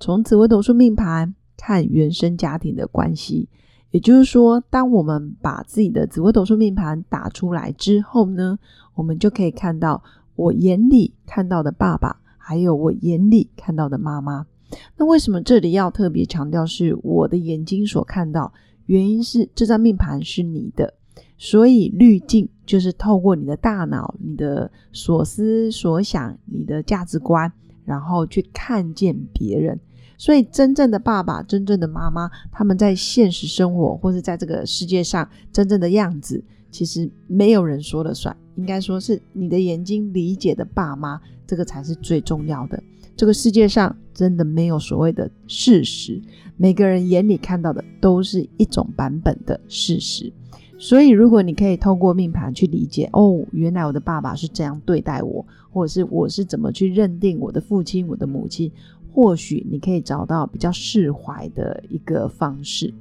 从紫微斗数命盘看原生家庭的关系，也就是说，当我们把自己的紫微斗数命盘打出来之后呢，我们就可以看到我眼里看到的爸爸，还有我眼里看到的妈妈。那为什么这里要特别强调是我的眼睛所看到？原因是这张命盘是你的，所以滤镜就是透过你的大脑、你的所思所想、你的价值观。然后去看见别人，所以真正的爸爸、真正的妈妈，他们在现实生活或是在这个世界上真正的样子，其实没有人说了算。应该说是你的眼睛理解的爸妈，这个才是最重要的。这个世界上真的没有所谓的事实，每个人眼里看到的都是一种版本的事实。所以，如果你可以透过命盘去理解，哦，原来我的爸爸是这样对待我，或者是我是怎么去认定我的父亲、我的母亲，或许你可以找到比较释怀的一个方式。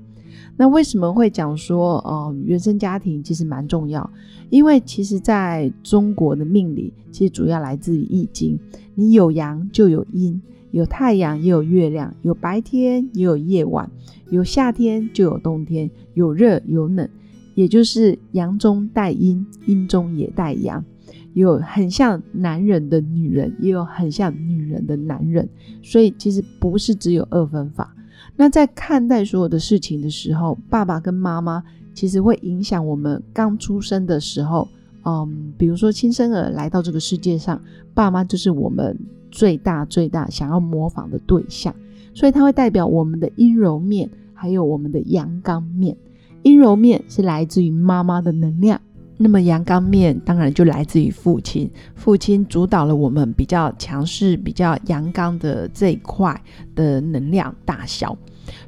那为什么会讲说，呃，原生家庭其实蛮重要？因为其实在中国的命理，其实主要来自于易经。你有阳就有阴，有太阳也有月亮，有白天也有夜晚，有夏天就有冬天，有热有冷。也就是阳中带阴，阴中也带阳，有很像男人的女人，也有很像女人的男人，所以其实不是只有二分法。那在看待所有的事情的时候，爸爸跟妈妈其实会影响我们刚出生的时候，嗯，比如说亲生儿来到这个世界上，爸妈就是我们最大最大想要模仿的对象，所以它会代表我们的阴柔面，还有我们的阳刚面。阴柔面是来自于妈妈的能量，那么阳刚面当然就来自于父亲。父亲主导了我们比较强势、比较阳刚的这一块的能量大小。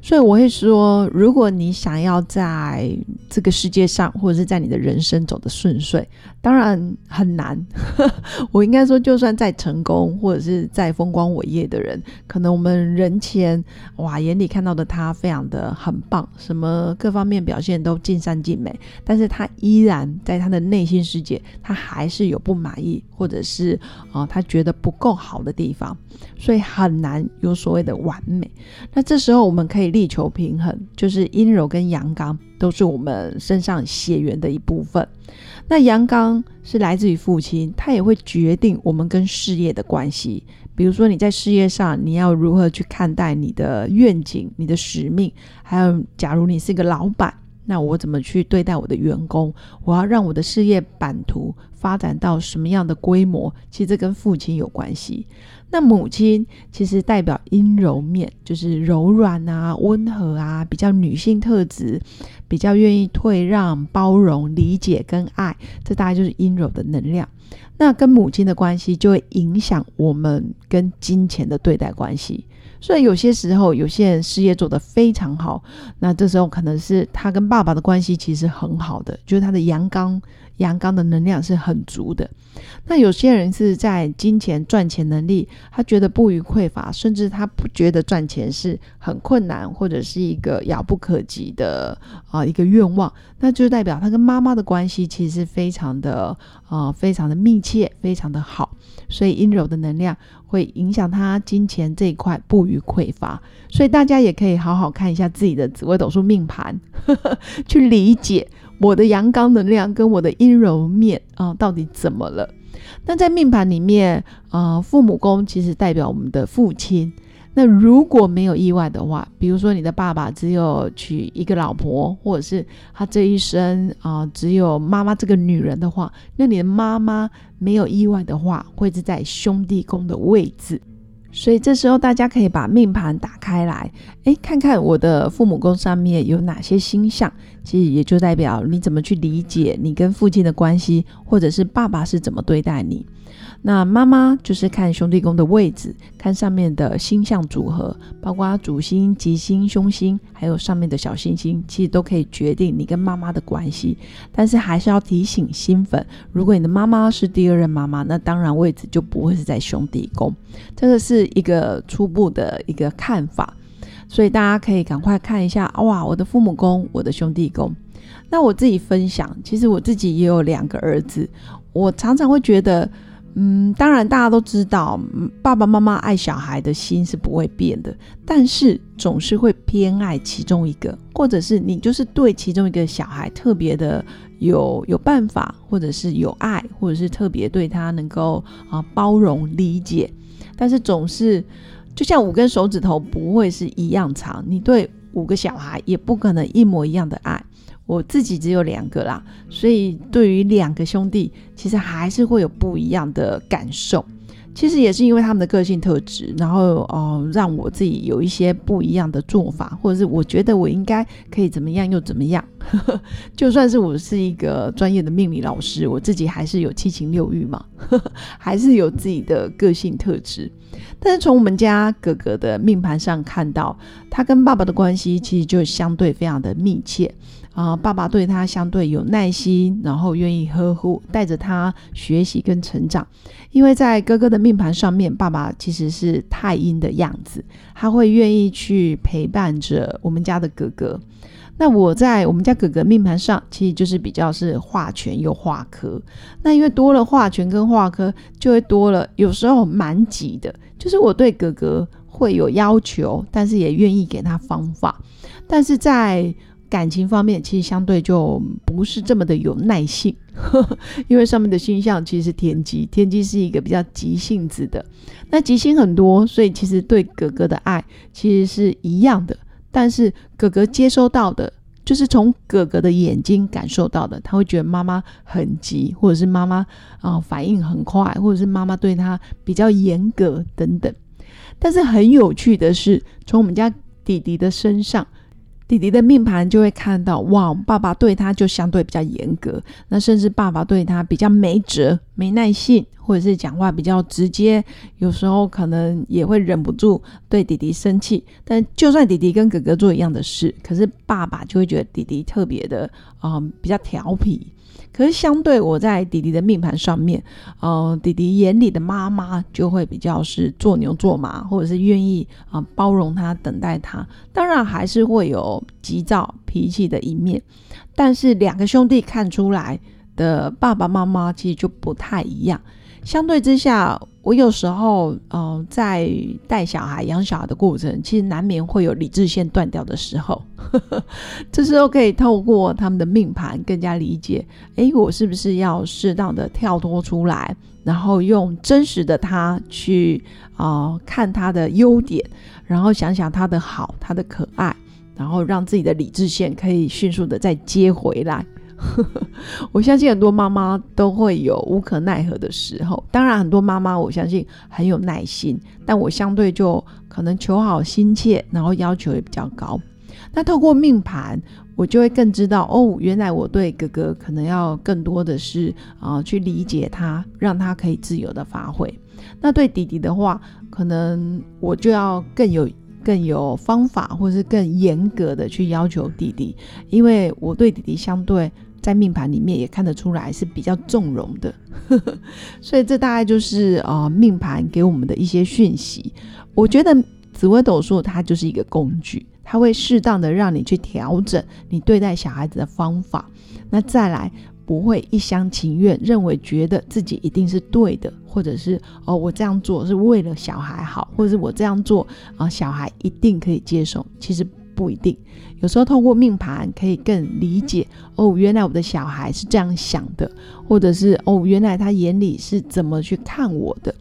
所以我会说，如果你想要在这个世界上，或者是在你的人生走得顺遂，当然很难。我应该说，就算再成功，或者是再风光伟业的人，可能我们人前哇眼里看到的他非常的很棒，什么各方面表现都尽善尽美，但是他依然在他的内心世界，他还是有不满意，或者是啊他觉得不够好的地方，所以很难有所谓的完美。那这时候我们。可以力求平衡，就是阴柔跟阳刚都是我们身上血缘的一部分。那阳刚是来自于父亲，他也会决定我们跟事业的关系。比如说你在事业上，你要如何去看待你的愿景、你的使命，还有假如你是一个老板。那我怎么去对待我的员工？我要让我的事业版图发展到什么样的规模？其实这跟父亲有关系。那母亲其实代表阴柔面，就是柔软啊、温和啊，比较女性特质，比较愿意退让、包容、理解跟爱，这大概就是阴柔的能量。那跟母亲的关系就会影响我们跟金钱的对待关系。所以有些时候，有些人事业做得非常好，那这时候可能是他跟爸爸的关系其实很好的，就是他的阳刚。阳刚的能量是很足的，那有些人是在金钱赚钱能力，他觉得不予匮乏，甚至他不觉得赚钱是很困难或者是一个遥不可及的啊一个愿望，那就代表他跟妈妈的关系其实非常的啊非常的密切，非常的好，所以阴柔的能量会影响他金钱这一块不予匮乏，所以大家也可以好好看一下自己的紫微斗数命盘，去理解。我的阳刚能量跟我的阴柔面啊，到底怎么了？那在命盘里面，呃，父母宫其实代表我们的父亲。那如果没有意外的话，比如说你的爸爸只有娶一个老婆，或者是他这一生啊只有妈妈这个女人的话，那你的妈妈没有意外的话，会是在兄弟宫的位置。所以这时候大家可以把命盘打开来，诶，看看我的父母宫上面有哪些星象，其实也就代表你怎么去理解你跟父亲的关系，或者是爸爸是怎么对待你。那妈妈就是看兄弟宫的位置，看上面的星象组合，包括主星、吉星、凶星，还有上面的小星星，其实都可以决定你跟妈妈的关系。但是还是要提醒新粉，如果你的妈妈是第二任妈妈，那当然位置就不会是在兄弟宫。这个是一个初步的一个看法，所以大家可以赶快看一下哇，我的父母宫，我的兄弟宫。那我自己分享，其实我自己也有两个儿子，我常常会觉得。嗯，当然，大家都知道，爸爸妈妈爱小孩的心是不会变的，但是总是会偏爱其中一个，或者是你就是对其中一个小孩特别的有有办法，或者是有爱，或者是特别对他能够啊包容理解，但是总是就像五根手指头不会是一样长，你对五个小孩也不可能一模一样的爱。我自己只有两个啦，所以对于两个兄弟，其实还是会有不一样的感受。其实也是因为他们的个性特质，然后哦，让我自己有一些不一样的做法，或者是我觉得我应该可以怎么样又怎么样。就算是我是一个专业的命理老师，我自己还是有七情六欲嘛，还是有自己的个性特质。但是从我们家哥哥的命盘上看到，他跟爸爸的关系其实就相对非常的密切。啊，爸爸对他相对有耐心，然后愿意呵护，带着他学习跟成长。因为在哥哥的命盘上面，爸爸其实是太阴的样子，他会愿意去陪伴着我们家的哥哥。那我在我们家哥哥命盘上，其实就是比较是化权又化科。那因为多了化权跟化科，就会多了有时候蛮急的，就是我对哥哥会有要求，但是也愿意给他方法，但是在感情方面，其实相对就不是这么的有耐性，因为上面的星象其实是天机，天机是一个比较急性子的，那急性很多，所以其实对哥哥的爱其实是一样的，但是哥哥接收到的，就是从哥哥的眼睛感受到的，他会觉得妈妈很急，或者是妈妈啊反应很快，或者是妈妈对他比较严格等等。但是很有趣的是，从我们家弟弟的身上。弟弟的命盘就会看到，哇，爸爸对他就相对比较严格，那甚至爸爸对他比较没辙、没耐性，或者是讲话比较直接，有时候可能也会忍不住对弟弟生气。但就算弟弟跟哥哥做一样的事，可是爸爸就会觉得弟弟特别的，嗯，比较调皮。可是相对我在弟弟的命盘上面，呃，弟弟眼里的妈妈就会比较是做牛做马，或者是愿意啊包容他、等待他。当然还是会有急躁脾气的一面，但是两个兄弟看出来的爸爸妈妈其实就不太一样。相对之下，我有时候，呃，在带小孩、养小孩的过程，其实难免会有理智线断掉的时候。这时候可以透过他们的命盘更加理解，诶，我是不是要适当的跳脱出来，然后用真实的他去啊看他的优点，然后想想他的好、他的可爱，然后让自己的理智线可以迅速的再接回来。我相信很多妈妈都会有无可奈何的时候，当然很多妈妈我相信很有耐心，但我相对就可能求好心切，然后要求也比较高。那透过命盘，我就会更知道哦，原来我对哥哥可能要更多的是啊去理解他，让他可以自由的发挥。那对弟弟的话，可能我就要更有。更有方法，或是更严格的去要求弟弟，因为我对弟弟相对在命盘里面也看得出来是比较纵容的，所以这大概就是呃命盘给我们的一些讯息。我觉得紫微斗数它就是一个工具，它会适当的让你去调整你对待小孩子的方法。那再来。不会一厢情愿认为觉得自己一定是对的，或者是哦，我这样做是为了小孩好，或者是我这样做啊，小孩一定可以接受。其实不一定，有时候透过命盘可以更理解哦，原来我的小孩是这样想的，或者是哦，原来他眼里是怎么去看我的。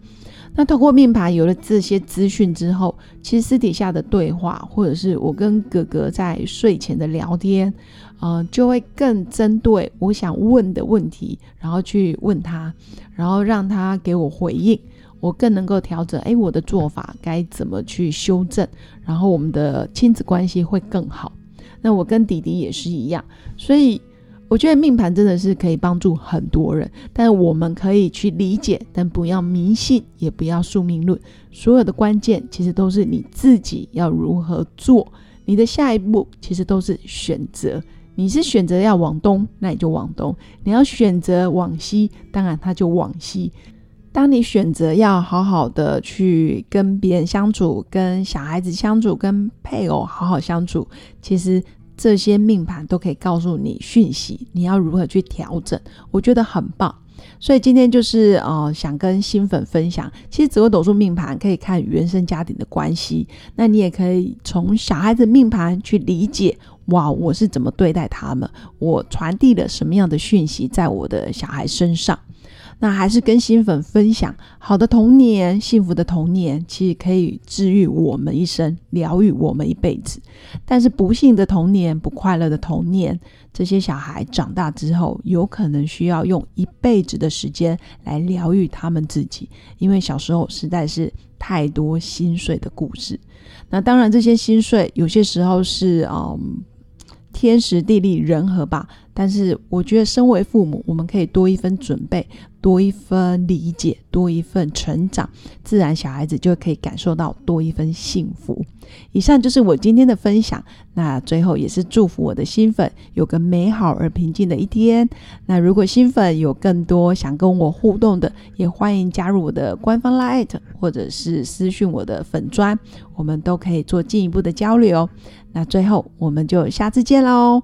那透过命盘有了这些资讯之后，其实私底下的对话，或者是我跟哥哥在睡前的聊天。嗯，就会更针对我想问的问题，然后去问他，然后让他给我回应，我更能够调整。哎，我的做法该怎么去修正？然后我们的亲子关系会更好。那我跟弟弟也是一样，所以我觉得命盘真的是可以帮助很多人，但我们可以去理解，但不要迷信，也不要宿命论。所有的关键其实都是你自己要如何做，你的下一步其实都是选择。你是选择要往东，那你就往东；你要选择往西，当然他就往西。当你选择要好好的去跟别人相处，跟小孩子相处，跟配偶好好相处，其实。这些命盘都可以告诉你讯息，你要如何去调整，我觉得很棒。所以今天就是呃，想跟新粉分享，其实紫微斗数命盘可以看原生家庭的关系，那你也可以从小孩子命盘去理解，哇，我是怎么对待他们，我传递了什么样的讯息在我的小孩身上。那还是跟新粉分享，好的童年，幸福的童年，其实可以治愈我们一生，疗愈我们一辈子。但是不幸的童年，不快乐的童年，这些小孩长大之后，有可能需要用一辈子的时间来疗愈他们自己，因为小时候实在是太多心碎的故事。那当然，这些心碎有些时候是嗯。天时地利人和吧，但是我觉得身为父母，我们可以多一分准备，多一分理解，多一份成长，自然小孩子就可以感受到多一份幸福。以上就是我今天的分享，那最后也是祝福我的新粉有个美好而平静的一天。那如果新粉有更多想跟我互动的，也欢迎加入我的官方 Line 或者是私讯我的粉砖，我们都可以做进一步的交流。那最后，我们就下次见喽，